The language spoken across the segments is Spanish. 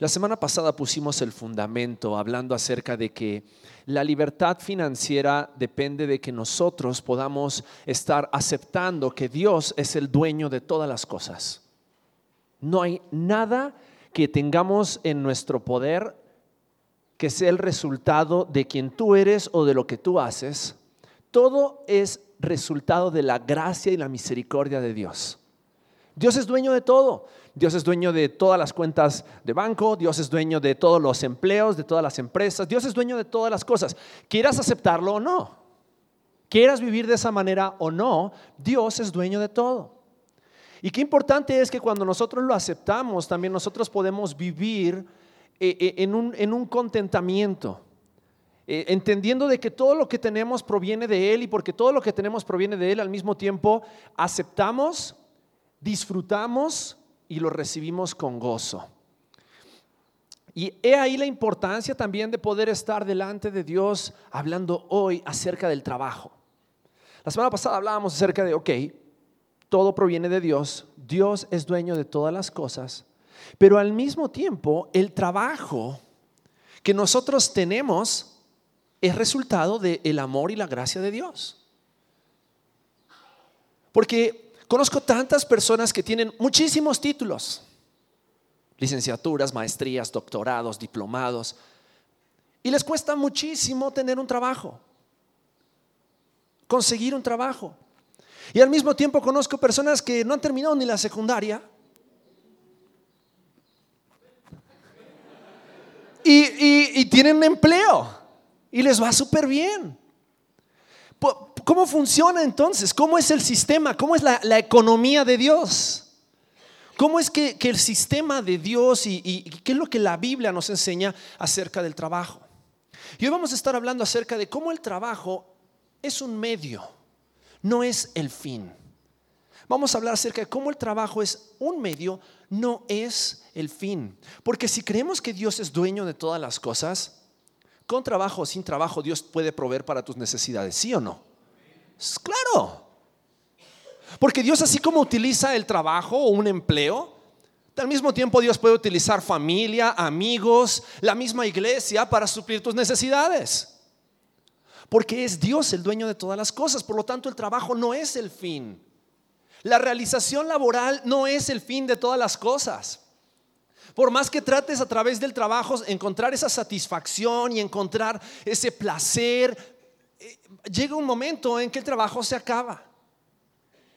La semana pasada pusimos el fundamento hablando acerca de que la libertad financiera depende de que nosotros podamos estar aceptando que Dios es el dueño de todas las cosas. No hay nada que tengamos en nuestro poder que sea el resultado de quien tú eres o de lo que tú haces. Todo es resultado de la gracia y la misericordia de Dios. Dios es dueño de todo. Dios es dueño de todas las cuentas de banco, Dios es dueño de todos los empleos, de todas las empresas, Dios es dueño de todas las cosas. Quieras aceptarlo o no, quieras vivir de esa manera o no, Dios es dueño de todo. Y qué importante es que cuando nosotros lo aceptamos, también nosotros podemos vivir eh, eh, en un, en un contentamiento. Eh, entendiendo de que todo lo que tenemos proviene de Él y porque todo lo que tenemos proviene de Él, al mismo tiempo aceptamos, disfrutamos y lo recibimos con gozo. Y he ahí la importancia también de poder estar delante de Dios hablando hoy acerca del trabajo. La semana pasada hablábamos acerca de, ok, todo proviene de Dios, Dios es dueño de todas las cosas, pero al mismo tiempo el trabajo que nosotros tenemos es resultado del amor y la gracia de Dios. Porque Conozco tantas personas que tienen muchísimos títulos, licenciaturas, maestrías, doctorados, diplomados, y les cuesta muchísimo tener un trabajo, conseguir un trabajo. Y al mismo tiempo conozco personas que no han terminado ni la secundaria. Y, tienen empleo y les va súper bien. ¿Cómo funciona entonces? ¿Cómo es el sistema? ¿Cómo es la, economía de Dios? ¿Cómo es que, el sistema de Dios y, y, qué es lo que la Biblia nos enseña acerca del trabajo? Y hoy vamos a estar hablando acerca de cómo el trabajo es un medio, no es el fin. Vamos a hablar acerca de cómo el trabajo es un medio, no es el fin. Porque si creemos que Dios es dueño de todas las cosas, con trabajo o sin trabajo Dios puede proveer para tus necesidades, ¿sí o no? Claro. Porque Dios así como utiliza el trabajo o un empleo, al mismo tiempo Dios puede utilizar familia, amigos, la misma iglesia para suplir tus necesidades. Porque es Dios el dueño de todas las cosas, por lo tanto el trabajo no es el fin. La realización laboral no es el fin de todas las cosas. Por más que trates a través del trabajo encontrar esa satisfacción y encontrar ese placer, llega un momento en que el trabajo se acaba.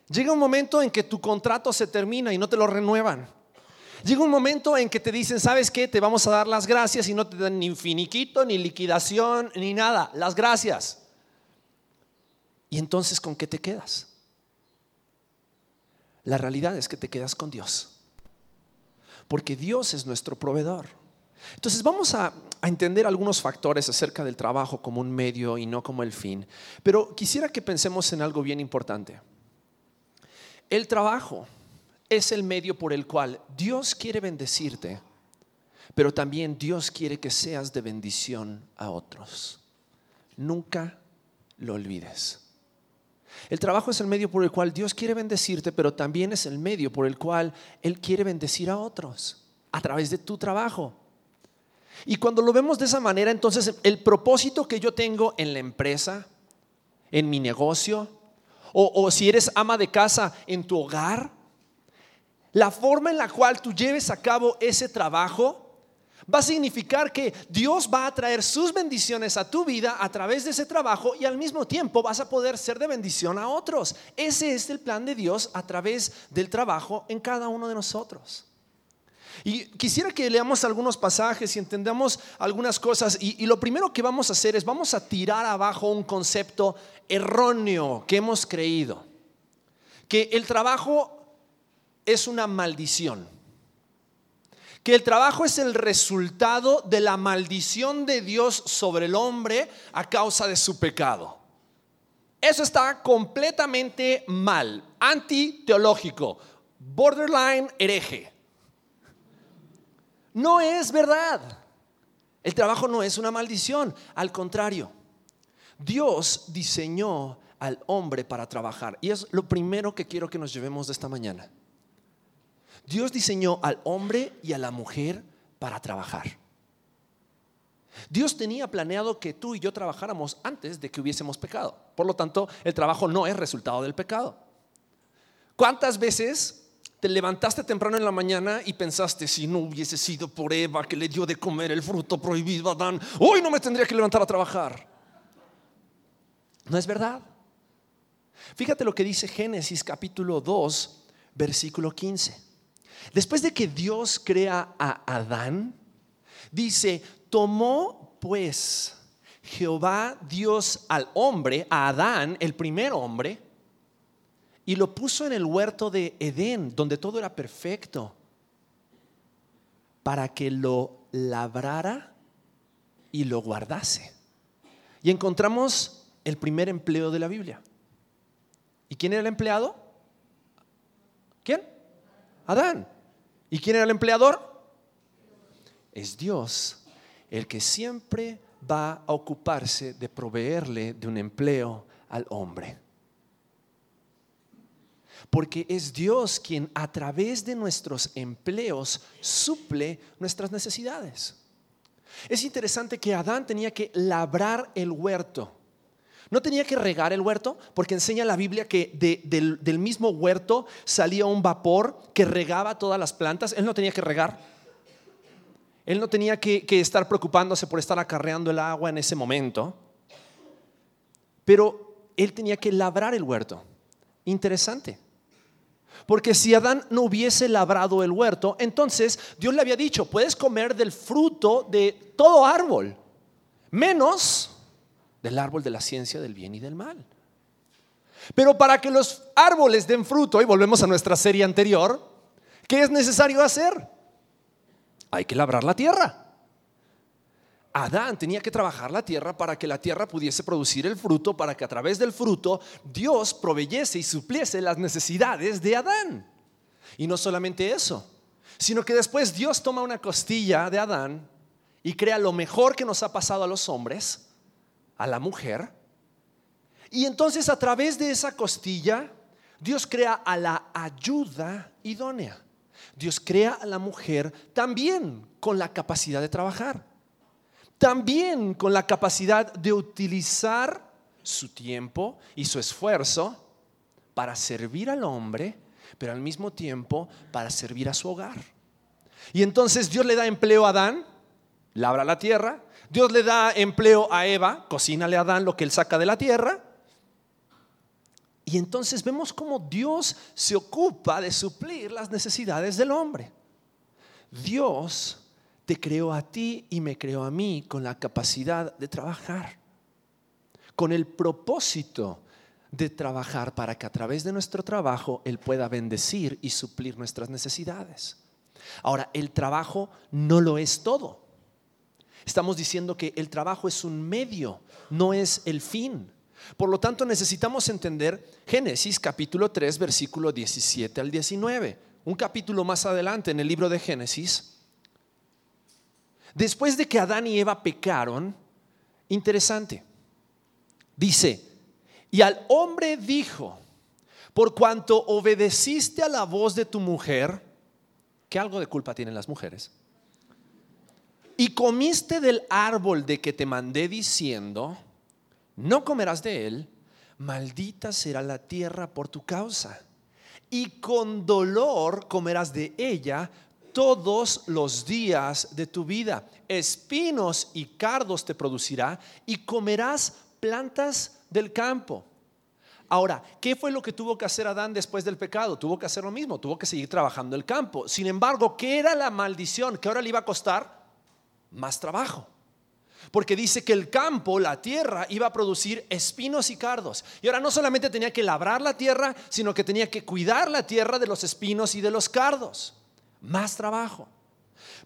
Llega un momento en que tu contrato se termina y no te lo renuevan. Llega un momento en que te dicen, ¿sabes qué? Te vamos a dar las gracias y no te dan ni finiquito, ni liquidación, ni nada. Las gracias. Y entonces, ¿con qué te quedas? La realidad es que te quedas con Dios porque Dios es nuestro proveedor. Entonces vamos a, entender algunos factores acerca del trabajo como un medio y no como el fin. Pero quisiera que pensemos en algo bien importante. El trabajo es el medio por el cual Dios quiere bendecirte, pero también Dios quiere que seas de bendición a otros. Nunca lo olvides. El trabajo es el medio por el cual Dios quiere bendecirte, pero también es el medio por el cual Él quiere bendecir a otros a través de tu trabajo. Y cuando lo vemos de esa manera, entonces el propósito que yo tengo en la empresa, en mi negocio, o, si eres ama de casa en tu hogar, la forma en la cual tú lleves a cabo ese trabajo va a significar que Dios va a traer sus bendiciones a tu vida a través de ese trabajo y al mismo tiempo vas a poder ser de bendición a otros. Ese es el plan de Dios a través del trabajo en cada uno de nosotros. Y quisiera que leamos algunos pasajes y entendamos algunas cosas. Y, lo primero que vamos a hacer es vamos a tirar abajo un concepto erróneo que hemos creído. Que el trabajo es una maldición que el trabajo es el resultado de la maldición de Dios sobre el hombre a causa de su pecado. Eso está completamente mal, antiteológico, borderline hereje. No es verdad. El trabajo no es una maldición, al contrario. Dios diseñó al hombre para trabajar y es lo primero que quiero que nos llevemos de esta mañana. Dios diseñó al hombre y a la mujer para trabajar. Dios tenía planeado que tú y yo trabajáramos antes de que hubiésemos pecado. Por lo tanto, el trabajo no es resultado del pecado. ¿Cuántas veces te levantaste temprano en la mañana y pensaste, si no hubiese sido por Eva que le dio de comer el fruto prohibido a Adán, hoy no me tendría que levantar a trabajar? No es verdad. Fíjate lo que dice Génesis capítulo 2, versículo 15. Después de que Dios crea a Adán, dice, tomó pues Jehová Dios al hombre, a Adán, el primer hombre, y lo puso en el huerto de Edén, donde todo era perfecto, para que lo labrara y lo guardase. Y encontramos el primer empleo de la Biblia. ¿Y quién era el empleado? ¿Quién? Adán. ¿Y quién era el empleador? Es Dios el que siempre va a ocuparse de proveerle de un empleo al hombre. Porque es Dios quien a través de nuestros empleos suple nuestras necesidades. Es interesante que Adán tenía que labrar el huerto. No tenía que regar el huerto, porque enseña la Biblia que del, mismo huerto salía un vapor que regaba todas las plantas. Él no tenía que regar. Él no tenía que, estar preocupándose por estar acarreando el agua en ese momento, pero él tenía que labrar el huerto. Interesante. Porque si Adán no hubiese labrado el huerto, entonces Dios le había dicho, puedes comer del fruto de todo árbol, menos del árbol de la ciencia del bien y del mal. Pero para que los árboles den fruto, y volvemos a nuestra serie anterior, ¿qué es necesario hacer? hay que labrar la tierra. Adán tenía que trabajar la tierra para que la tierra pudiese producir el fruto, para que a través del fruto Dios proveyese y supliese las necesidades de Adán. Y no solamente eso, sino que después Dios toma una costilla de Adán y crea lo mejor que nos ha pasado a los hombres, a la mujer. Y entonces a través de esa costilla, Dios crea a la ayuda idónea. Dios crea a la mujer también con la capacidad de trabajar, también con la capacidad de utilizar su tiempo y su esfuerzo para servir al hombre, pero al mismo tiempo para servir a su hogar. Y entonces Dios le da empleo a Adán, labra la tierra, Dios le da empleo a Eva, cocínale a Adán lo que él saca de la tierra, y entonces vemos cómo Dios se ocupa de suplir las necesidades del hombre. Dios te creó a ti y me creó a mí con la capacidad de trabajar, con el propósito de trabajar para que a través de nuestro trabajo Él pueda bendecir y suplir nuestras necesidades. Ahora, el trabajo no lo es todo. Estamos diciendo que el trabajo es un medio, no es el fin. Por lo tanto, necesitamos entender Génesis capítulo 3, versículo 17 al 19. Un capítulo más adelante en el libro de Génesis. Después de que Adán y Eva pecaron, interesante, dice, y al hombre dijo, por cuanto obedeciste a la voz de tu mujer, que algo de culpa tienen las mujeres, y comiste del árbol de que te mandé diciendo, no comerás de él, maldita será la tierra por tu causa. Y con dolor comerás de ella todos los días de tu vida. Espinos y cardos te producirá y comerás plantas del campo. Ahora, ¿qué fue lo que tuvo que hacer Adán después del pecado? Tuvo que hacer lo mismo, tuvo que seguir trabajando el campo. Sin embargo, ¿qué era la maldición? ¿Qué ahora le iba a costar? Más trabajo. Porque dice que el campo, la tierra, iba a producir espinos y cardos. Y ahora no solamente tenía que labrar la tierra, sino que tenía que cuidar la tierra de los espinos y de los cardos. Más trabajo.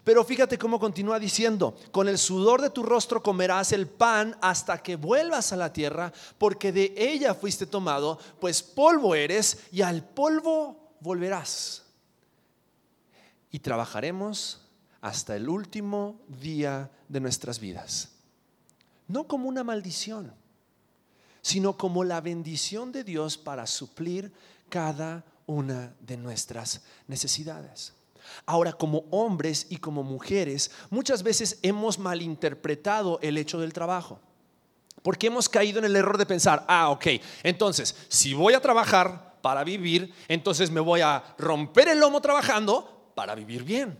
Pero fíjate cómo continúa diciendo, con el sudor de tu rostro comerás el pan hasta que vuelvas a la tierra, porque de ella fuiste tomado, pues polvo eres y al polvo volverás. Y trabajaremos hasta el último día de nuestras vidas. No como una maldición, sino como la bendición de Dios para suplir cada una de nuestras necesidades. Ahora, como hombres y como mujeres, muchas veces hemos malinterpretado el hecho del trabajo. Porque hemos caído en el error de pensar, ah, ok, entonces, si voy a trabajar para vivir, entonces me voy a romper el lomo trabajando para vivir bien.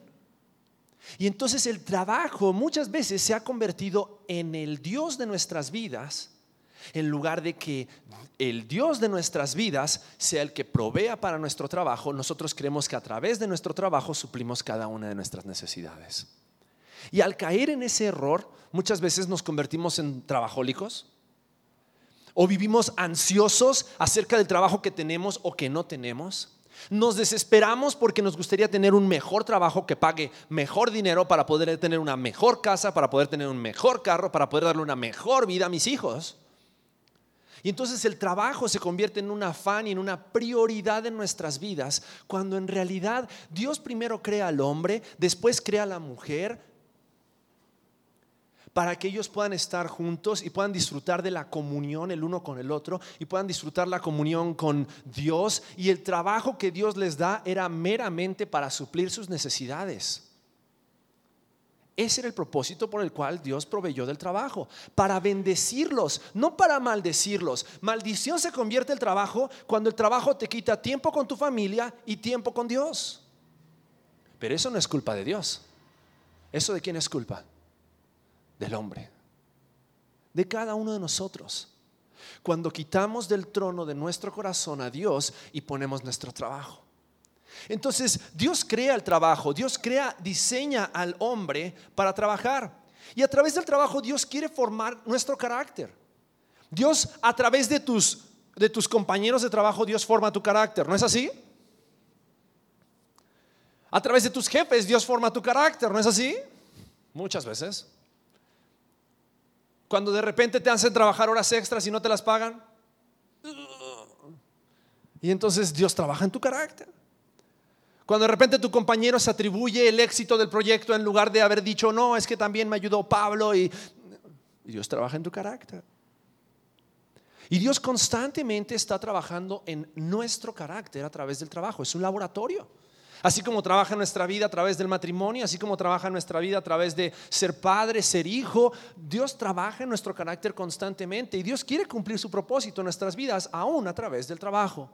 Y entonces el trabajo muchas veces se ha convertido en el Dios de nuestras vidas, en lugar de que el Dios de nuestras vidas sea el que provea para nuestro trabajo, nosotros creemos que a través de nuestro trabajo suplimos cada una de nuestras necesidades. Y al caer en ese error, muchas veces nos convertimos en trabajólicos o vivimos ansiosos acerca del trabajo que tenemos o que no tenemos. Nos desesperamos porque nos gustaría tener un mejor trabajo que pague mejor dinero para poder tener una mejor casa, para poder tener un mejor carro, para poder darle una mejor vida a mis hijos. Y entonces el trabajo se convierte en un afán y en una prioridad en nuestras vidas, cuando en realidad Dios primero crea al hombre, después crea a la mujer, para que ellos puedan estar juntos y puedan disfrutar de la comunión el uno con el otro y puedan disfrutar la comunión con Dios. Y el trabajo que Dios les da era meramente para suplir sus necesidades. Ese era el propósito por el cual Dios proveyó del trabajo, para bendecirlos, no para maldecirlos. Maldición se convierte el trabajo cuando el trabajo te quita tiempo con tu familia y tiempo con Dios. Pero eso no es culpa de Dios. ¿Eso de quién es culpa? del hombre, de cada uno de nosotros. Cuando quitamos del trono de nuestro corazón a Dios y ponemos nuestro trabajo. Entonces, Dios crea el trabajo, Dios crea, diseña al hombre para trabajar. Y a través del trabajo Dios quiere formar nuestro carácter. Dios a través de tus de tus compañeros de trabajo Dios forma tu carácter, ¿no es así? A través de tus jefes Dios forma tu carácter, ¿no es así? Muchas veces. Cuando de repente te hacen trabajar horas extras y no te las pagan. Y entonces Dios trabaja en tu carácter. Cuando de repente tu compañero se atribuye el éxito del proyecto en lugar de haber dicho, no, es que también me ayudó Pablo y Dios trabaja en tu carácter. Y Dios constantemente está trabajando en nuestro carácter a través del trabajo. Es un laboratorio. Así como trabaja nuestra vida a través del matrimonio, así como trabaja nuestra vida a través de ser padre, ser hijo, Dios trabaja en nuestro carácter constantemente y Dios quiere cumplir su propósito en nuestras vidas aún a través del trabajo.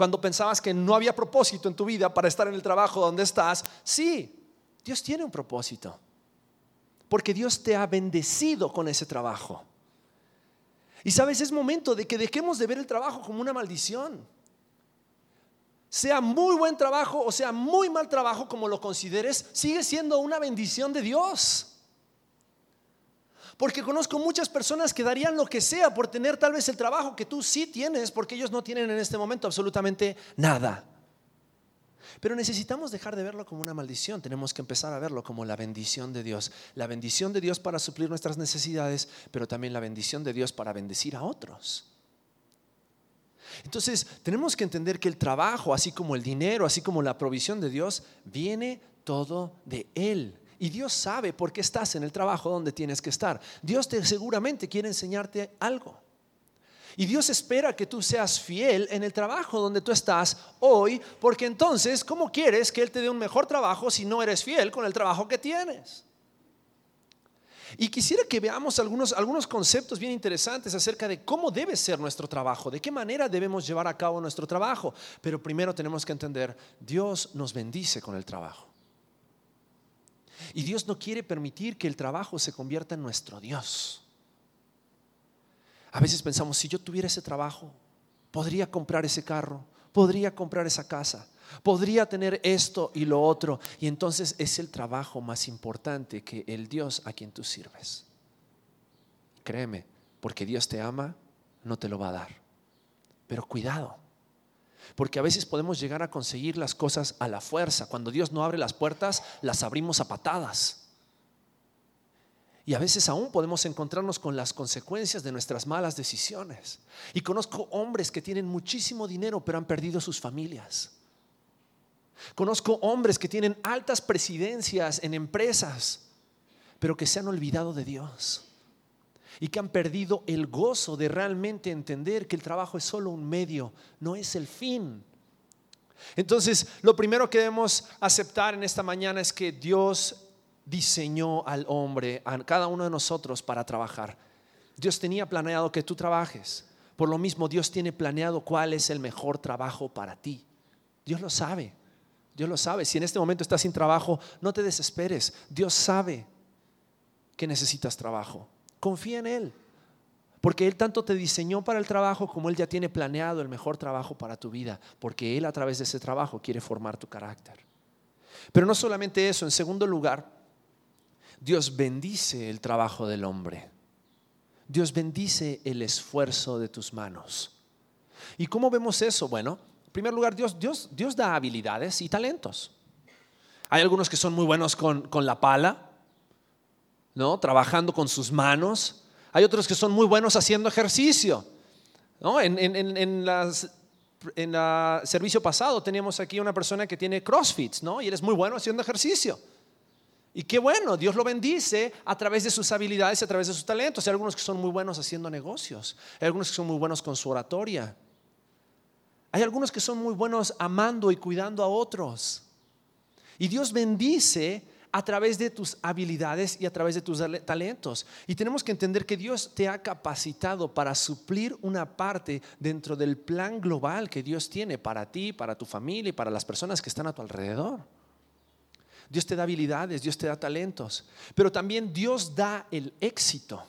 Cuando pensabas que no había propósito en tu vida para estar en el trabajo donde estás, sí, Dios tiene un propósito. Porque Dios te ha bendecido con ese trabajo. Y sabes, es momento de que dejemos de ver el trabajo como una maldición sea muy buen trabajo o sea muy mal trabajo, como lo consideres, sigue siendo una bendición de Dios. Porque conozco muchas personas que darían lo que sea por tener tal vez el trabajo que tú sí tienes, porque ellos no tienen en este momento absolutamente nada. Pero necesitamos dejar de verlo como una maldición, tenemos que empezar a verlo como la bendición de Dios. La bendición de Dios para suplir nuestras necesidades, pero también la bendición de Dios para bendecir a otros. Entonces, tenemos que entender que el trabajo, así como el dinero, así como la provisión de Dios, viene todo de Él. Y Dios sabe por qué estás en el trabajo donde tienes que estar. Dios te seguramente quiere enseñarte algo. Y Dios espera que tú seas fiel en el trabajo donde tú estás hoy, porque entonces, ¿cómo quieres que Él te dé un mejor trabajo si no eres fiel con el trabajo que tienes? Y quisiera que veamos algunos, algunos conceptos bien interesantes acerca de cómo debe ser nuestro trabajo, de qué manera debemos llevar a cabo nuestro trabajo. Pero primero tenemos que entender, Dios nos bendice con el trabajo. Y Dios no quiere permitir que el trabajo se convierta en nuestro Dios. A veces pensamos, si yo tuviera ese trabajo, podría comprar ese carro, podría comprar esa casa, Podría tener esto y lo otro. Y entonces es el trabajo más importante que el Dios a quien tú sirves. Créeme, porque Dios te ama, no te lo va a dar. Pero cuidado, porque a veces podemos llegar a conseguir las cosas a la fuerza. Cuando Dios no abre las puertas, las abrimos a patadas. Y a veces aún podemos encontrarnos con las consecuencias de nuestras malas decisiones. Y conozco hombres que tienen muchísimo dinero, pero han perdido sus familias. Conozco hombres que tienen altas presidencias en empresas, pero que se han olvidado de Dios y que han perdido el gozo de realmente entender que el trabajo es solo un medio, no es el fin. Entonces, lo primero que debemos aceptar en esta mañana es que Dios diseñó al hombre, a cada uno de nosotros, para trabajar. Dios tenía planeado que tú trabajes. Por lo mismo, Dios tiene planeado cuál es el mejor trabajo para ti. Dios lo sabe. Dios lo sabe. Si en este momento estás sin trabajo, no te desesperes. Dios sabe que necesitas trabajo. Confía en Él. Porque Él tanto te diseñó para el trabajo como Él ya tiene planeado el mejor trabajo para tu vida. Porque Él a través de ese trabajo quiere formar tu carácter. Pero no solamente eso, en segundo lugar, Dios bendice el trabajo del hombre. Dios bendice el esfuerzo de tus manos. ¿Y cómo vemos eso? Bueno, en primer lugar, Dios, Dios, Dios da habilidades y talentos. Hay algunos que son muy buenos con, con la pala, ¿no? Trabajando con sus manos. Hay otros que son muy buenos haciendo ejercicio. ¿no? En, en, en, en el servicio pasado teníamos aquí una persona que tiene CrossFit, ¿no? Y eres muy bueno haciendo ejercicio. Y qué bueno, Dios lo bendice a través de sus habilidades, a través de sus talentos. Hay algunos que son muy buenos haciendo negocios, hay algunos que son muy buenos con su oratoria, hay algunos que son muy buenos amando y cuidando a otros. Y Dios bendice a través de tus habilidades y a través de tus talentos. Y tenemos que entender que Dios te ha capacitado para suplir una parte dentro del plan global que Dios tiene para ti, para tu familia y para las personas que están a tu alrededor. Dios te da habilidades, Dios te da talentos, pero también Dios da el éxito.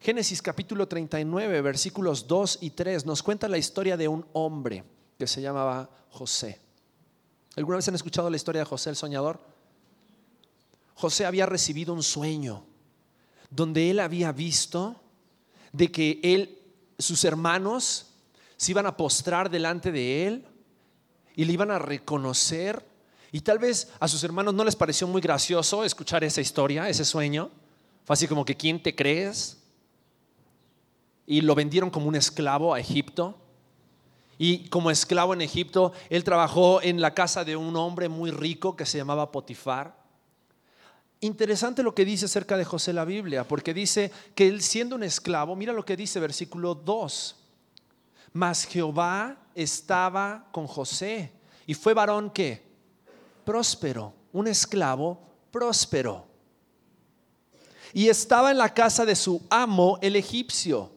Génesis capítulo 39, versículos 2 y 3 nos cuenta la historia de un hombre que se llamaba José. ¿Alguna vez han escuchado la historia de José el soñador? José había recibido un sueño donde él había visto de que él, sus hermanos, se iban a postrar delante de él y le iban a reconocer y tal vez a sus hermanos no les pareció muy gracioso escuchar esa historia, ese sueño. Fue así como que, ¿quién te crees? Y lo vendieron como un esclavo a Egipto. Y como esclavo en Egipto, él trabajó en la casa de un hombre muy rico que se llamaba Potifar. Interesante lo que dice acerca de José la Biblia, porque dice que él siendo un esclavo, mira lo que dice versículo 2, mas Jehová estaba con José y fue varón que próspero, un esclavo próspero. Y estaba en la casa de su amo, el egipcio.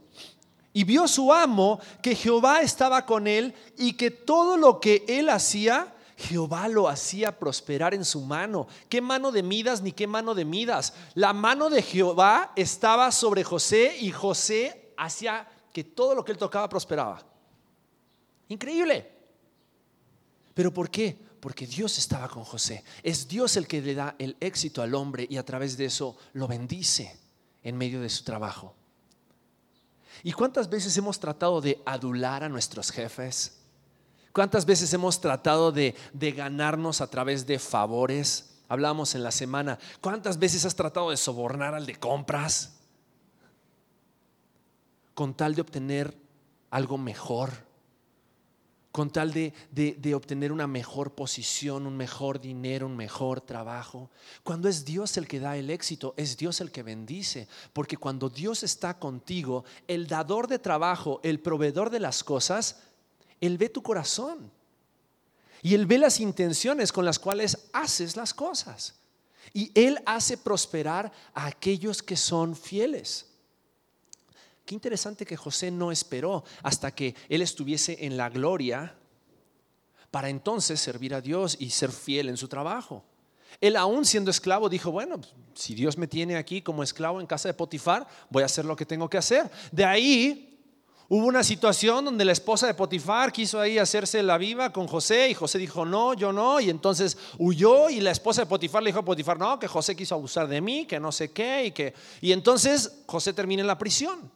Y vio su amo que Jehová estaba con él y que todo lo que él hacía, Jehová lo hacía prosperar en su mano. ¿Qué mano de Midas ni qué mano de Midas? La mano de Jehová estaba sobre José y José hacía que todo lo que él tocaba prosperaba. Increíble. ¿Pero por qué? Porque Dios estaba con José. Es Dios el que le da el éxito al hombre y a través de eso lo bendice en medio de su trabajo. ¿Y cuántas veces hemos tratado de adular a nuestros jefes? ¿Cuántas veces hemos tratado de, de ganarnos a través de favores? Hablamos en la semana. ¿Cuántas veces has tratado de sobornar al de compras? Con tal de obtener algo mejor con tal de, obtener una mejor posición, un mejor dinero, un mejor trabajo. Cuando es Dios el que da el éxito, es Dios el que bendice, porque cuando Dios está contigo, el dador de trabajo, el proveedor de las cosas, Él ve tu corazón y Él ve las intenciones con las cuales haces las cosas. Y Él hace prosperar a aquellos que son fieles. Qué interesante que José no esperó hasta que él estuviese en la gloria para entonces servir a Dios y ser fiel en su trabajo. Él aún siendo esclavo dijo, bueno, si Dios me tiene aquí como esclavo en casa de Potifar, voy a hacer lo que tengo que hacer. De ahí hubo una situación donde la esposa de Potifar quiso ahí hacerse la viva con José y José dijo, no, yo no, y entonces huyó y la esposa de Potifar le dijo a Potifar, no, que José quiso abusar de mí, que no sé qué, y que... Y entonces José termina en la prisión.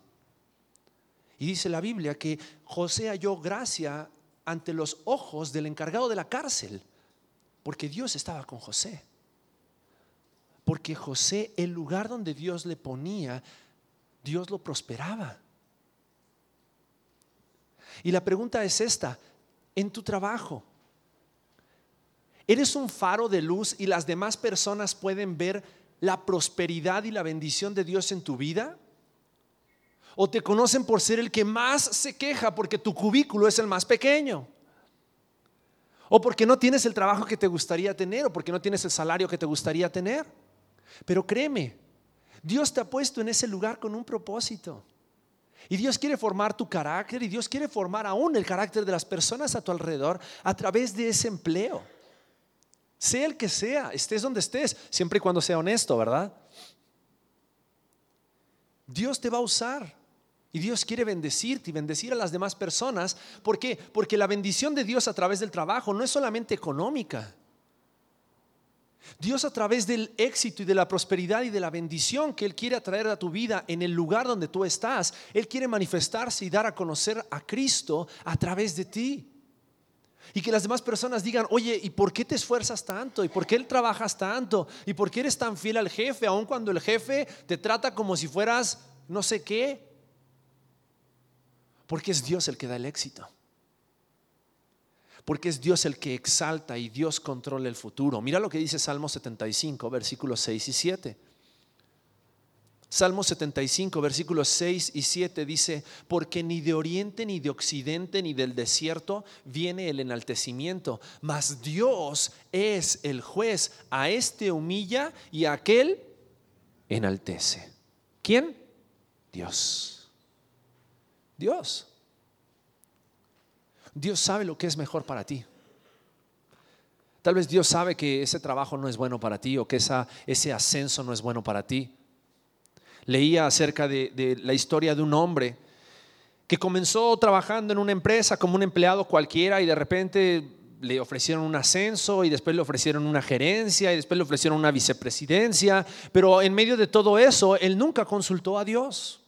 Y dice la Biblia que José halló gracia ante los ojos del encargado de la cárcel, porque Dios estaba con José. Porque José, el lugar donde Dios le ponía, Dios lo prosperaba. Y la pregunta es esta, en tu trabajo, ¿eres un faro de luz y las demás personas pueden ver la prosperidad y la bendición de Dios en tu vida? O te conocen por ser el que más se queja porque tu cubículo es el más pequeño. O porque no tienes el trabajo que te gustaría tener, o porque no tienes el salario que te gustaría tener. Pero créeme, Dios te ha puesto en ese lugar con un propósito. Y Dios quiere formar tu carácter y Dios quiere formar aún el carácter de las personas a tu alrededor a través de ese empleo. Sea el que sea, estés donde estés, siempre y cuando sea honesto, ¿verdad? Dios te va a usar. Y Dios quiere bendecirte y bendecir a las demás personas. ¿Por qué? Porque la bendición de Dios a través del trabajo no es solamente económica. Dios a través del éxito y de la prosperidad y de la bendición que Él quiere atraer a tu vida en el lugar donde tú estás, Él quiere manifestarse y dar a conocer a Cristo a través de ti. Y que las demás personas digan, oye, ¿y por qué te esfuerzas tanto? ¿Y por qué él trabajas tanto? ¿Y por qué eres tan fiel al jefe, aun cuando el jefe te trata como si fueras no sé qué? Porque es Dios el que da el éxito. Porque es Dios el que exalta y Dios controla el futuro. Mira lo que dice Salmo 75, versículos 6 y 7. Salmo 75, versículos 6 y 7 dice, porque ni de oriente, ni de occidente, ni del desierto viene el enaltecimiento, mas Dios es el juez, a este humilla y a aquel enaltece. ¿Quién? Dios. Dios. Dios sabe lo que es mejor para ti. Tal vez Dios sabe que ese trabajo no es bueno para ti o que ese ascenso no es bueno para ti. Leía acerca de, de la historia de un hombre que comenzó trabajando en una empresa como un empleado cualquiera y de repente le ofrecieron un ascenso y después le ofrecieron una gerencia y después le ofrecieron una vicepresidencia, pero en medio de todo eso él nunca consultó a Dios.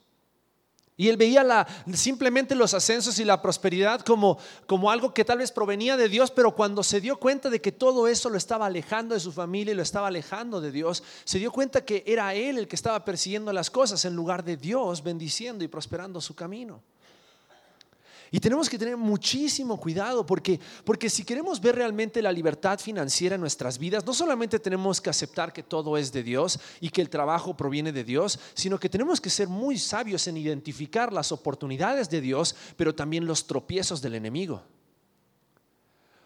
Y él veía la, simplemente los ascensos y la prosperidad como, como algo que tal vez provenía de Dios, pero cuando se dio cuenta de que todo eso lo estaba alejando de su familia y lo estaba alejando de Dios, se dio cuenta que era él el que estaba persiguiendo las cosas en lugar de Dios bendiciendo y prosperando su camino. Y tenemos que tener muchísimo cuidado porque, porque si queremos ver realmente la libertad financiera en nuestras vidas, no solamente tenemos que aceptar que todo es de Dios y que el trabajo proviene de Dios, sino que tenemos que ser muy sabios en identificar las oportunidades de Dios, pero también los tropiezos del enemigo.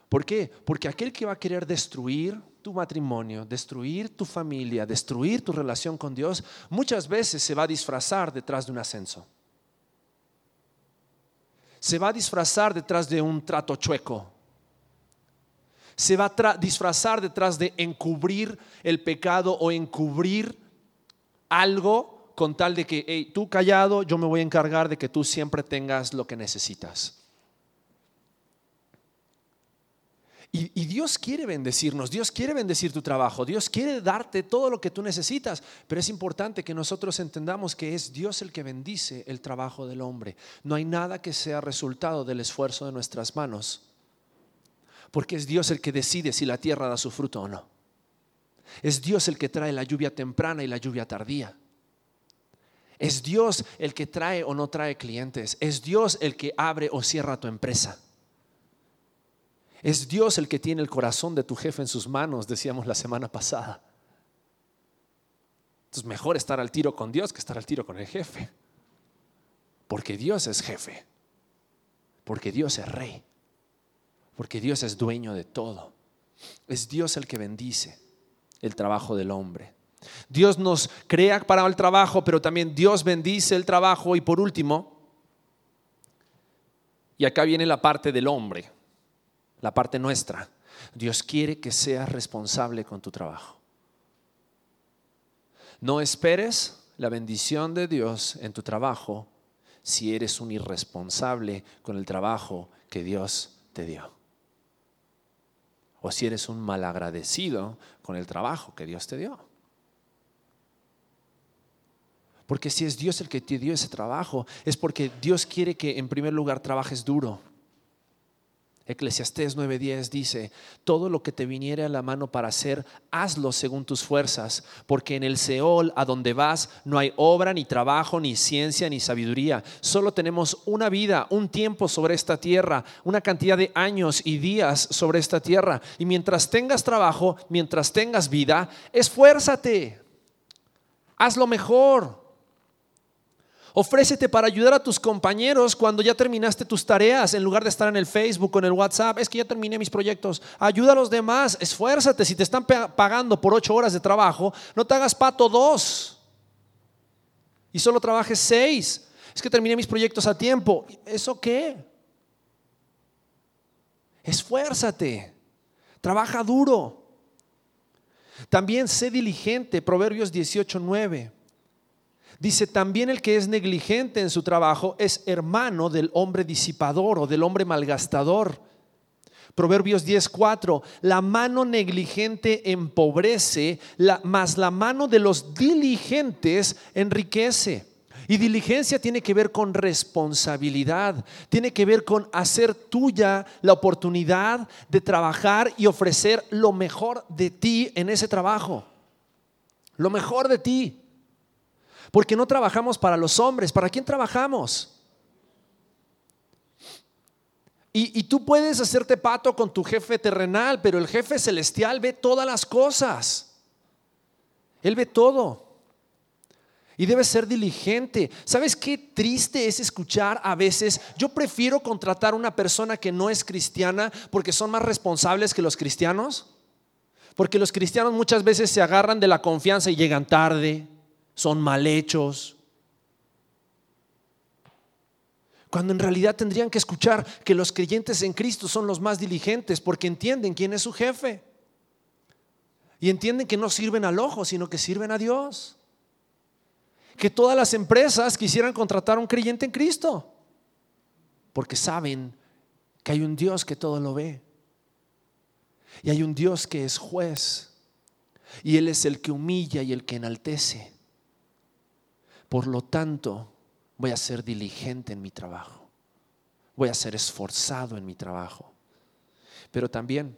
¿Por qué? Porque aquel que va a querer destruir tu matrimonio, destruir tu familia, destruir tu relación con Dios, muchas veces se va a disfrazar detrás de un ascenso se va a disfrazar detrás de un trato chueco. Se va a disfrazar detrás de encubrir el pecado o encubrir algo con tal de que, hey, tú callado, yo me voy a encargar de que tú siempre tengas lo que necesitas. Y, Dios quiere bendecirnos, Dios quiere bendecir tu trabajo, Dios quiere darte todo lo que tú necesitas, pero es importante que nosotros entendamos que es Dios el que bendice el trabajo del hombre. No hay nada que sea resultado del esfuerzo de nuestras manos, porque es Dios el que decide si la tierra da su fruto o no. Es Dios el que trae la lluvia temprana y la lluvia tardía. Es Dios el que trae o no trae clientes. Es Dios el que abre o cierra tu empresa. Es Dios el que tiene el corazón de tu jefe en sus manos, decíamos la semana pasada. Entonces mejor estar al tiro con Dios que estar al tiro con el jefe. Porque Dios es jefe. Porque Dios es rey. Porque Dios es dueño de todo. Es Dios el que bendice el trabajo del hombre. Dios nos crea para el trabajo, pero también Dios bendice el trabajo. Y por último, y acá viene la parte del hombre la parte nuestra. Dios quiere que seas responsable con tu trabajo. No esperes la bendición de Dios en tu trabajo si eres un irresponsable con el trabajo que Dios te dio. O si eres un malagradecido con el trabajo que Dios te dio. Porque si es Dios el que te dio ese trabajo, es porque Dios quiere que en primer lugar trabajes duro Eclesiastés 9:10 dice, todo lo que te viniere a la mano para hacer, hazlo según tus fuerzas, porque en el Seol, a donde vas, no hay obra, ni trabajo, ni ciencia, ni sabiduría. Solo tenemos una vida, un tiempo sobre esta tierra, una cantidad de años y días sobre esta tierra. Y mientras tengas trabajo, mientras tengas vida, esfuérzate, hazlo mejor. Ofrécete para ayudar a tus compañeros cuando ya terminaste tus tareas, en lugar de estar en el Facebook o en el WhatsApp. Es que ya terminé mis proyectos. Ayuda a los demás, esfuérzate. Si te están pagando por ocho horas de trabajo, no te hagas pato dos y solo trabajes seis. Es que terminé mis proyectos a tiempo. ¿Eso qué? Esfuérzate. Trabaja duro. También sé diligente. Proverbios 18, 9. Dice, también el que es negligente en su trabajo es hermano del hombre disipador o del hombre malgastador. Proverbios 10:4, la mano negligente empobrece, mas la mano de los diligentes enriquece. Y diligencia tiene que ver con responsabilidad, tiene que ver con hacer tuya la oportunidad de trabajar y ofrecer lo mejor de ti en ese trabajo. Lo mejor de ti. Porque no trabajamos para los hombres. ¿Para quién trabajamos? Y, tú puedes hacerte pato con tu jefe terrenal, pero el jefe celestial ve todas las cosas. Él ve todo. Y debe ser diligente. ¿Sabes qué triste es escuchar a veces? Yo prefiero contratar a una persona que no es cristiana porque son más responsables que los cristianos. Porque los cristianos muchas veces se agarran de la confianza y llegan tarde son mal hechos. Cuando en realidad tendrían que escuchar que los creyentes en Cristo son los más diligentes porque entienden quién es su jefe. Y entienden que no sirven al ojo, sino que sirven a Dios. Que todas las empresas quisieran contratar a un creyente en Cristo. Porque saben que hay un Dios que todo lo ve. Y hay un Dios que es juez. Y Él es el que humilla y el que enaltece. Por lo tanto, voy a ser diligente en mi trabajo. Voy a ser esforzado en mi trabajo. Pero también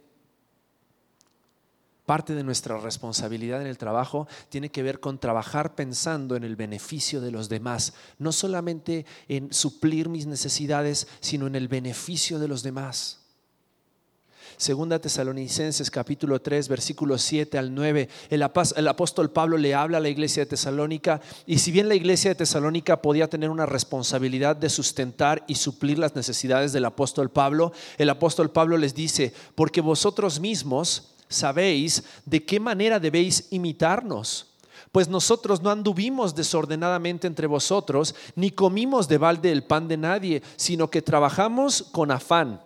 parte de nuestra responsabilidad en el trabajo tiene que ver con trabajar pensando en el beneficio de los demás, no solamente en suplir mis necesidades, sino en el beneficio de los demás. Segunda Tesalonicenses capítulo 3 versículos 7 al 9, el, apóstol Pablo le habla a la iglesia de Tesalónica y si bien la iglesia de Tesalónica podía tener una responsabilidad de sustentar y suplir las necesidades del apóstol Pablo, el apóstol Pablo les dice, porque vosotros mismos sabéis de qué manera debéis imitarnos. Pues nosotros no anduvimos desordenadamente entre vosotros, ni comimos de balde el pan de nadie, sino que trabajamos con afán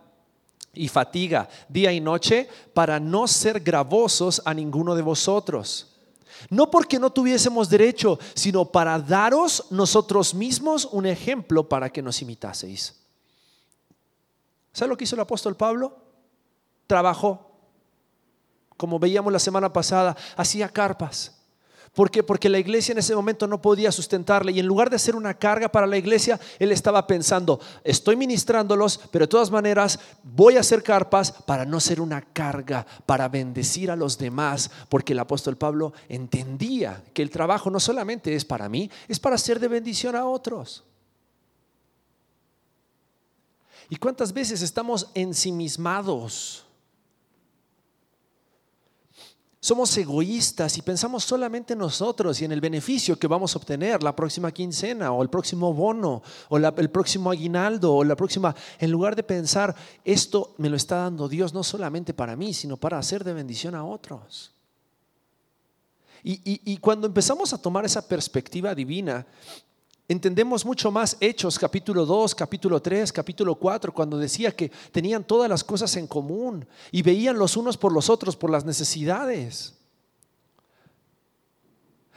y fatiga día y noche para no ser gravosos a ninguno de vosotros. No porque no tuviésemos derecho, sino para daros nosotros mismos un ejemplo para que nos imitaseis. ¿Sabe lo que hizo el apóstol Pablo? Trabajó. Como veíamos la semana pasada, hacía carpas ¿Por qué? Porque la iglesia en ese momento no podía sustentarle y en lugar de ser una carga para la iglesia, él estaba pensando, estoy ministrándolos, pero de todas maneras voy a hacer carpas para no ser una carga, para bendecir a los demás, porque el apóstol Pablo entendía que el trabajo no solamente es para mí, es para ser de bendición a otros. ¿Y cuántas veces estamos ensimismados? Somos egoístas y pensamos solamente en nosotros y en el beneficio que vamos a obtener la próxima quincena o el próximo bono o el próximo aguinaldo o la próxima, en lugar de pensar, esto me lo está dando Dios no solamente para mí, sino para hacer de bendición a otros. Y, y cuando empezamos a tomar esa perspectiva divina, Entendemos mucho más Hechos capítulo 2, capítulo 3, capítulo 4, cuando decía que tenían todas las cosas en común y veían los unos por los otros por las necesidades.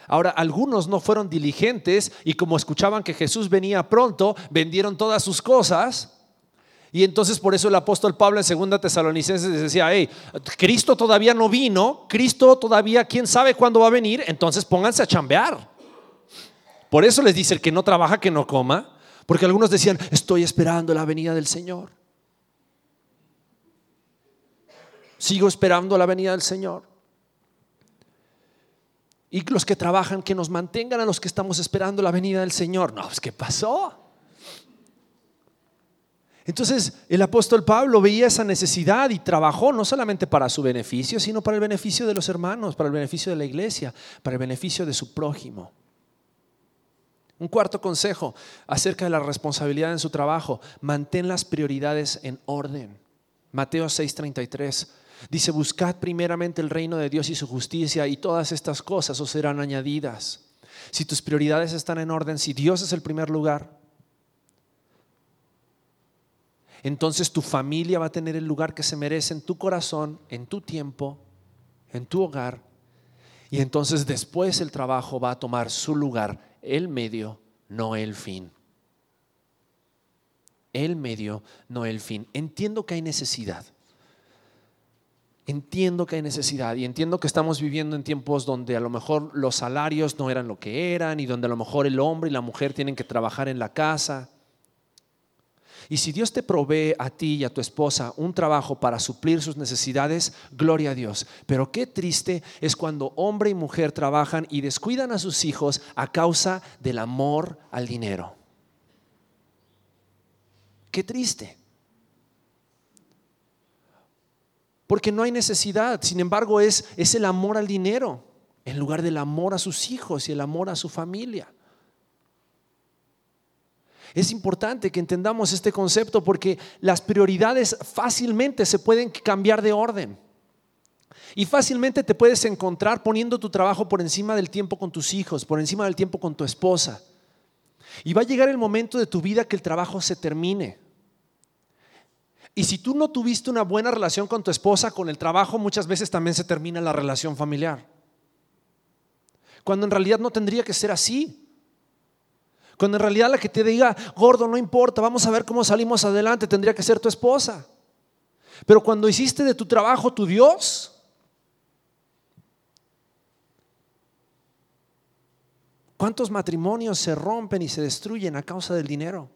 Ahora, algunos no fueron diligentes y como escuchaban que Jesús venía pronto, vendieron todas sus cosas. Y entonces por eso el apóstol Pablo en 2 Tesalonicenses decía, hey, Cristo todavía no vino, Cristo todavía, quién sabe cuándo va a venir, entonces pónganse a chambear. Por eso les dice el que no trabaja, que no coma. Porque algunos decían, estoy esperando la venida del Señor. Sigo esperando la venida del Señor. Y los que trabajan, que nos mantengan a los que estamos esperando la venida del Señor. No, pues ¿qué pasó? Entonces el apóstol Pablo veía esa necesidad y trabajó no solamente para su beneficio, sino para el beneficio de los hermanos, para el beneficio de la iglesia, para el beneficio de su prójimo. Un cuarto consejo acerca de la responsabilidad en su trabajo, mantén las prioridades en orden. Mateo 6:33 dice, buscad primeramente el reino de Dios y su justicia y todas estas cosas os serán añadidas. Si tus prioridades están en orden, si Dios es el primer lugar, entonces tu familia va a tener el lugar que se merece en tu corazón, en tu tiempo, en tu hogar. Y entonces después el trabajo va a tomar su lugar el medio, no el fin. El medio, no el fin. Entiendo que hay necesidad. Entiendo que hay necesidad y entiendo que estamos viviendo en tiempos donde a lo mejor los salarios no eran lo que eran y donde a lo mejor el hombre y la mujer tienen que trabajar en la casa y si Dios te provee a ti y a tu esposa un trabajo para suplir sus necesidades, gloria a Dios. Pero qué triste es cuando hombre y mujer trabajan y descuidan a sus hijos a causa del amor al dinero. Qué triste. Porque no hay necesidad, sin embargo es, es el amor al dinero en lugar del amor a sus hijos y el amor a su familia. Es importante que entendamos este concepto porque las prioridades fácilmente se pueden cambiar de orden. Y fácilmente te puedes encontrar poniendo tu trabajo por encima del tiempo con tus hijos, por encima del tiempo con tu esposa. Y va a llegar el momento de tu vida que el trabajo se termine. Y si tú no tuviste una buena relación con tu esposa, con el trabajo muchas veces también se termina la relación familiar. Cuando en realidad no tendría que ser así. Cuando en realidad la que te diga, gordo, no importa, vamos a ver cómo salimos adelante, tendría que ser tu esposa. Pero cuando hiciste de tu trabajo tu Dios, ¿cuántos matrimonios se rompen y se destruyen a causa del dinero?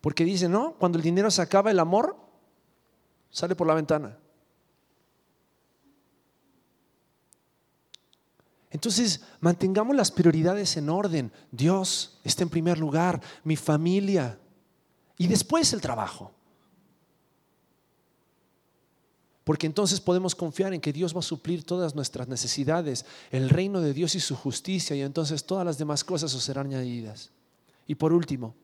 Porque dicen, no, cuando el dinero se acaba, el amor sale por la ventana. Entonces, mantengamos las prioridades en orden. Dios está en primer lugar, mi familia y después el trabajo. Porque entonces podemos confiar en que Dios va a suplir todas nuestras necesidades, el reino de Dios y su justicia, y entonces todas las demás cosas os serán añadidas. Y por último,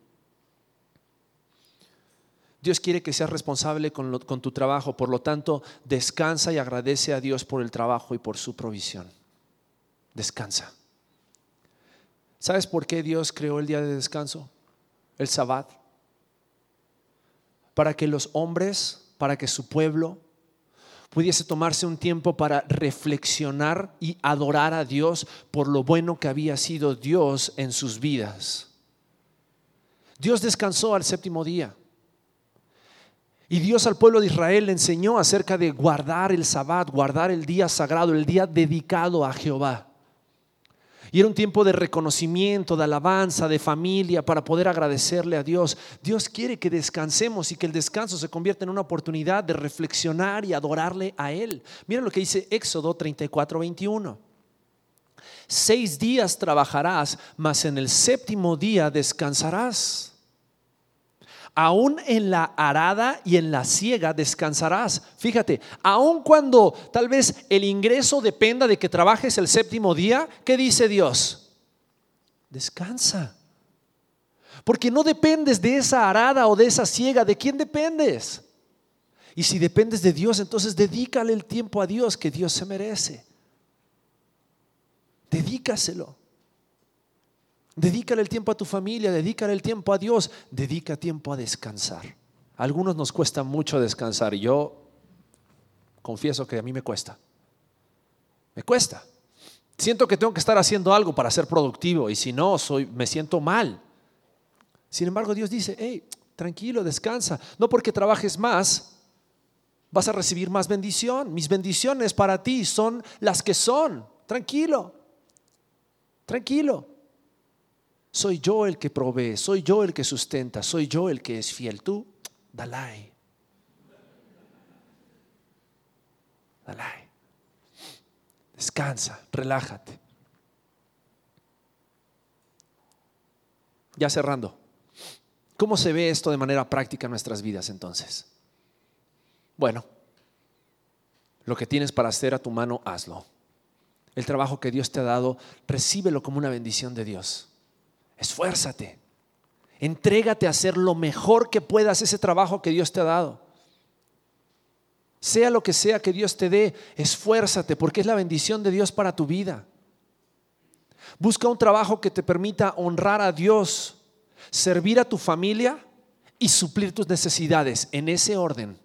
Dios quiere que seas responsable con, con tu trabajo, por lo tanto, descansa y agradece a Dios por el trabajo y por su provisión descansa. ¿Sabes por qué Dios creó el día de descanso? El sabbat. Para que los hombres, para que su pueblo pudiese tomarse un tiempo para reflexionar y adorar a Dios por lo bueno que había sido Dios en sus vidas. Dios descansó al séptimo día. Y Dios al pueblo de Israel le enseñó acerca de guardar el sabbat, guardar el día sagrado, el día dedicado a Jehová. Y era un tiempo de reconocimiento, de alabanza, de familia, para poder agradecerle a Dios. Dios quiere que descansemos y que el descanso se convierta en una oportunidad de reflexionar y adorarle a Él. Mira lo que dice Éxodo 34, 21. Seis días trabajarás, mas en el séptimo día descansarás aún en la arada y en la siega descansarás. Fíjate, aun cuando tal vez el ingreso dependa de que trabajes el séptimo día, ¿qué dice Dios? Descansa. Porque no dependes de esa arada o de esa siega, ¿de quién dependes? Y si dependes de Dios, entonces dedícale el tiempo a Dios que Dios se merece. Dedícaselo. Dedícale el tiempo a tu familia, dedícale el tiempo a Dios, dedica tiempo a descansar. A algunos nos cuesta mucho descansar y yo confieso que a mí me cuesta. Me cuesta. Siento que tengo que estar haciendo algo para ser productivo y si no, soy, me siento mal. Sin embargo, Dios dice, hey, tranquilo, descansa. No porque trabajes más, vas a recibir más bendición. Mis bendiciones para ti son las que son. Tranquilo, tranquilo. Soy yo el que provee, soy yo el que sustenta, soy yo el que es fiel. Tú, dalai. Dalai. Descansa, relájate. Ya cerrando. ¿Cómo se ve esto de manera práctica en nuestras vidas entonces? Bueno, lo que tienes para hacer a tu mano, hazlo. el trabajo que Dios te ha dado, recíbelo como una bendición de Dios. Esfuérzate. Entrégate a hacer lo mejor que puedas ese trabajo que Dios te ha dado. Sea lo que sea que Dios te dé, esfuérzate porque es la bendición de Dios para tu vida. Busca un trabajo que te permita honrar a Dios, servir a tu familia y suplir tus necesidades en ese orden.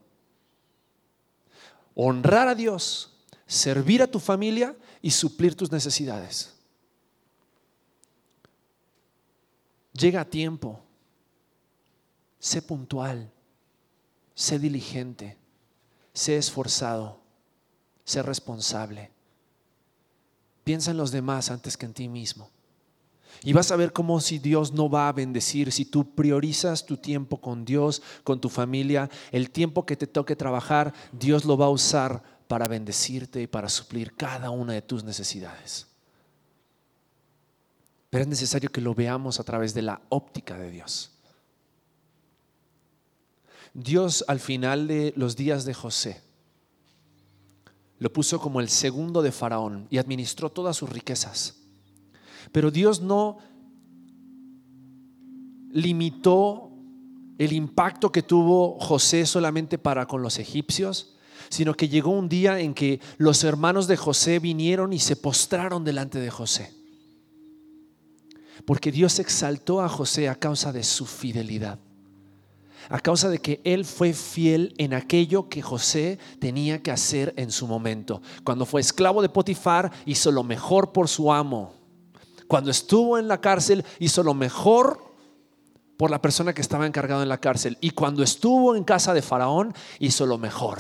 Honrar a Dios, servir a tu familia y suplir tus necesidades. Llega a tiempo. Sé puntual. Sé diligente. Sé esforzado. Sé responsable. Piensa en los demás antes que en ti mismo. Y vas a ver cómo si Dios no va a bendecir, si tú priorizas tu tiempo con Dios, con tu familia, el tiempo que te toque trabajar, Dios lo va a usar para bendecirte y para suplir cada una de tus necesidades. Pero es necesario que lo veamos a través de la óptica de Dios. Dios al final de los días de José lo puso como el segundo de Faraón y administró todas sus riquezas. Pero Dios no limitó el impacto que tuvo José solamente para con los egipcios, sino que llegó un día en que los hermanos de José vinieron y se postraron delante de José. Porque Dios exaltó a José a causa de su fidelidad, a causa de que él fue fiel en aquello que José tenía que hacer en su momento. Cuando fue esclavo de Potifar, hizo lo mejor por su amo. Cuando estuvo en la cárcel, hizo lo mejor por la persona que estaba encargado en la cárcel. Y cuando estuvo en casa de Faraón, hizo lo mejor.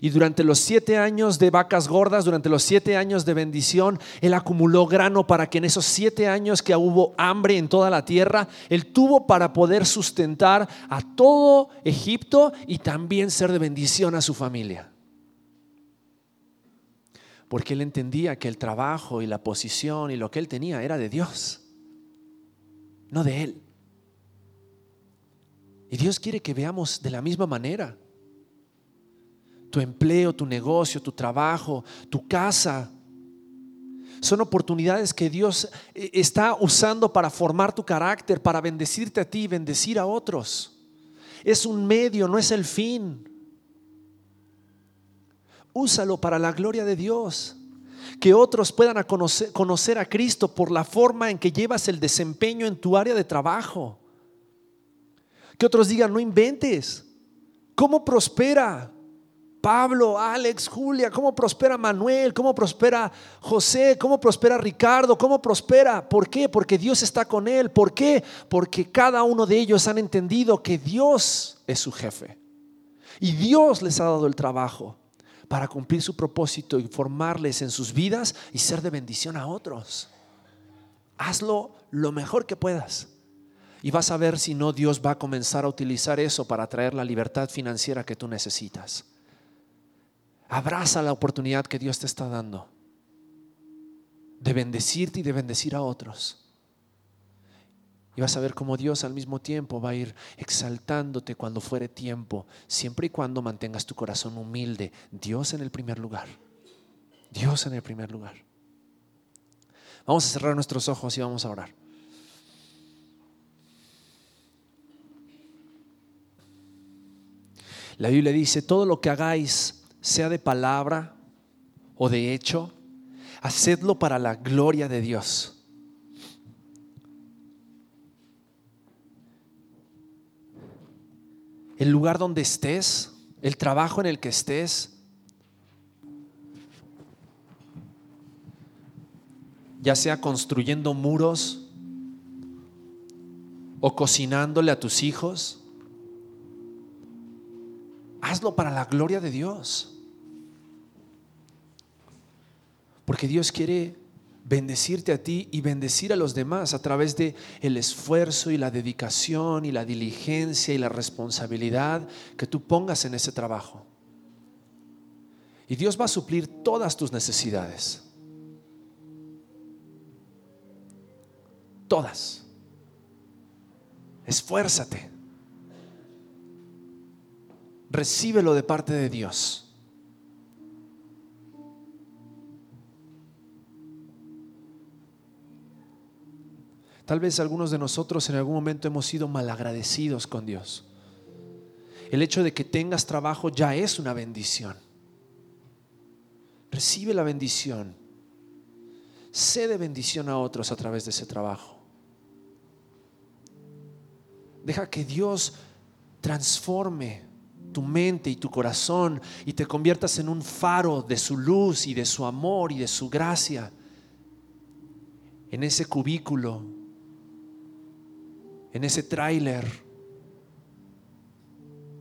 Y durante los siete años de vacas gordas, durante los siete años de bendición, Él acumuló grano para que en esos siete años que hubo hambre en toda la tierra, Él tuvo para poder sustentar a todo Egipto y también ser de bendición a su familia. Porque Él entendía que el trabajo y la posición y lo que Él tenía era de Dios, no de Él. Y Dios quiere que veamos de la misma manera tu empleo, tu negocio, tu trabajo, tu casa. Son oportunidades que Dios eh, está usando para formar tu carácter, para bendecirte a ti y bendecir a otros. Es un medio, no es el fin. Úsalo para la gloria de Dios. Que otros puedan conocer, conocer a Cristo por la forma en que llevas el desempeño en tu área de trabajo. Que otros digan, no inventes. ¿Cómo prospera? Pablo, Alex, Julia, cómo prospera Manuel, cómo prospera José, cómo prospera Ricardo, cómo prospera. ¿Por qué? Porque Dios está con él. ¿Por qué? Porque cada uno de ellos han entendido que Dios es su jefe. Y Dios les ha dado el trabajo para cumplir su propósito y formarles en sus vidas y ser de bendición a otros. Hazlo lo mejor que puedas. Y vas a ver si no Dios va a comenzar a utilizar eso para traer la libertad financiera que tú necesitas. Abraza la oportunidad que Dios te está dando de bendecirte y de bendecir a otros. Y vas a ver cómo Dios al mismo tiempo va a ir exaltándote cuando fuere tiempo, siempre y cuando mantengas tu corazón humilde. Dios en el primer lugar. Dios en el primer lugar. Vamos a cerrar nuestros ojos y vamos a orar. La Biblia dice, todo lo que hagáis sea de palabra o de hecho, hacedlo para la gloria de Dios. El lugar donde estés, el trabajo en el que estés, ya sea construyendo muros o cocinándole a tus hijos, hazlo para la gloria de Dios. Porque Dios quiere bendecirte a ti y bendecir a los demás a través de el esfuerzo y la dedicación y la diligencia y la responsabilidad que tú pongas en ese trabajo. Y Dios va a suplir todas tus necesidades. Todas. Esfuérzate. Recíbelo de parte de Dios. Tal vez algunos de nosotros en algún momento hemos sido malagradecidos con Dios. El hecho de que tengas trabajo ya es una bendición. Recibe la bendición. Sé de bendición a otros a través de ese trabajo. Deja que Dios transforme tu mente y tu corazón y te conviertas en un faro de su luz y de su amor y de su gracia en ese cubículo en ese tráiler,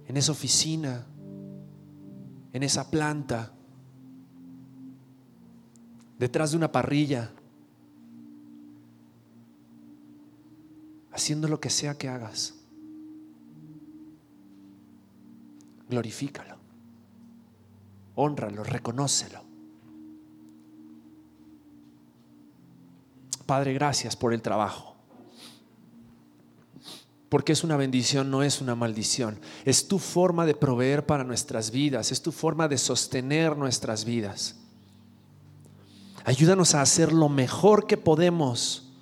en esa oficina, en esa planta, detrás de una parrilla, haciendo lo que sea que hagas. Glorifícalo, honralo, reconócelo. Padre, gracias por el trabajo porque es una bendición, no es una maldición. Es tu forma de proveer para nuestras vidas, es tu forma de sostener nuestras vidas. Ayúdanos a hacer lo mejor que podemos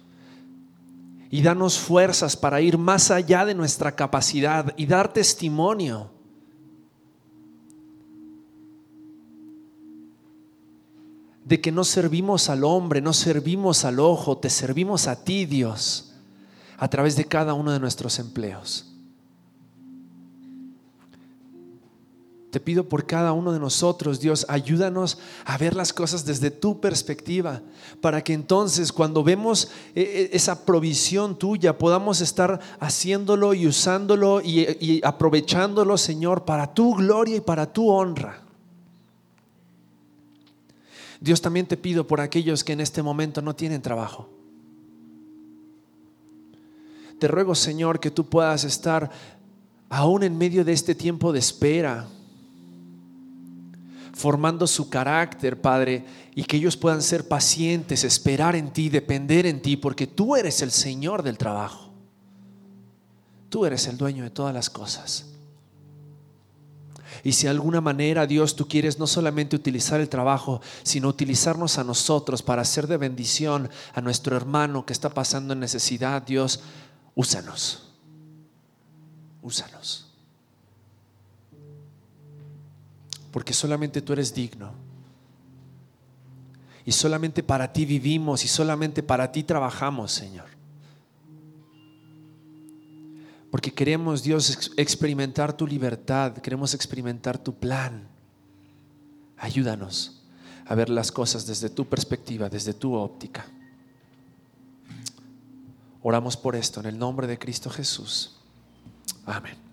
y danos fuerzas para ir más allá de nuestra capacidad y dar testimonio. de que no servimos al hombre, no servimos al ojo, te servimos a ti, Dios a través de cada uno de nuestros empleos. Te pido por cada uno de nosotros, Dios, ayúdanos a ver las cosas desde tu perspectiva, para que entonces cuando vemos eh, eh, esa provisión tuya podamos estar haciéndolo y usándolo y, y aprovechándolo, Señor, para tu gloria y para tu honra. Dios, también te pido por aquellos que en este momento no tienen trabajo. Te ruego, Señor, que tú puedas estar aún en medio de este tiempo de espera, formando su carácter, Padre, y que ellos puedan ser pacientes, esperar en ti, depender en ti, porque tú eres el Señor del trabajo. Tú eres el dueño de todas las cosas. Y si de alguna manera, Dios, tú quieres no solamente utilizar el trabajo, sino utilizarnos a nosotros para hacer de bendición a nuestro hermano que está pasando en necesidad, Dios, úsanos, úsanos. Porque solamente tú eres digno. Y solamente para ti vivimos y solamente para ti trabajamos, Señor. Porque queremos, Dios, experimentar tu libertad, queremos experimentar tu plan. Ayúdanos a ver las cosas desde tu perspectiva, desde tu óptica. Oramos por esto en el nombre de Cristo Jesús. Amén.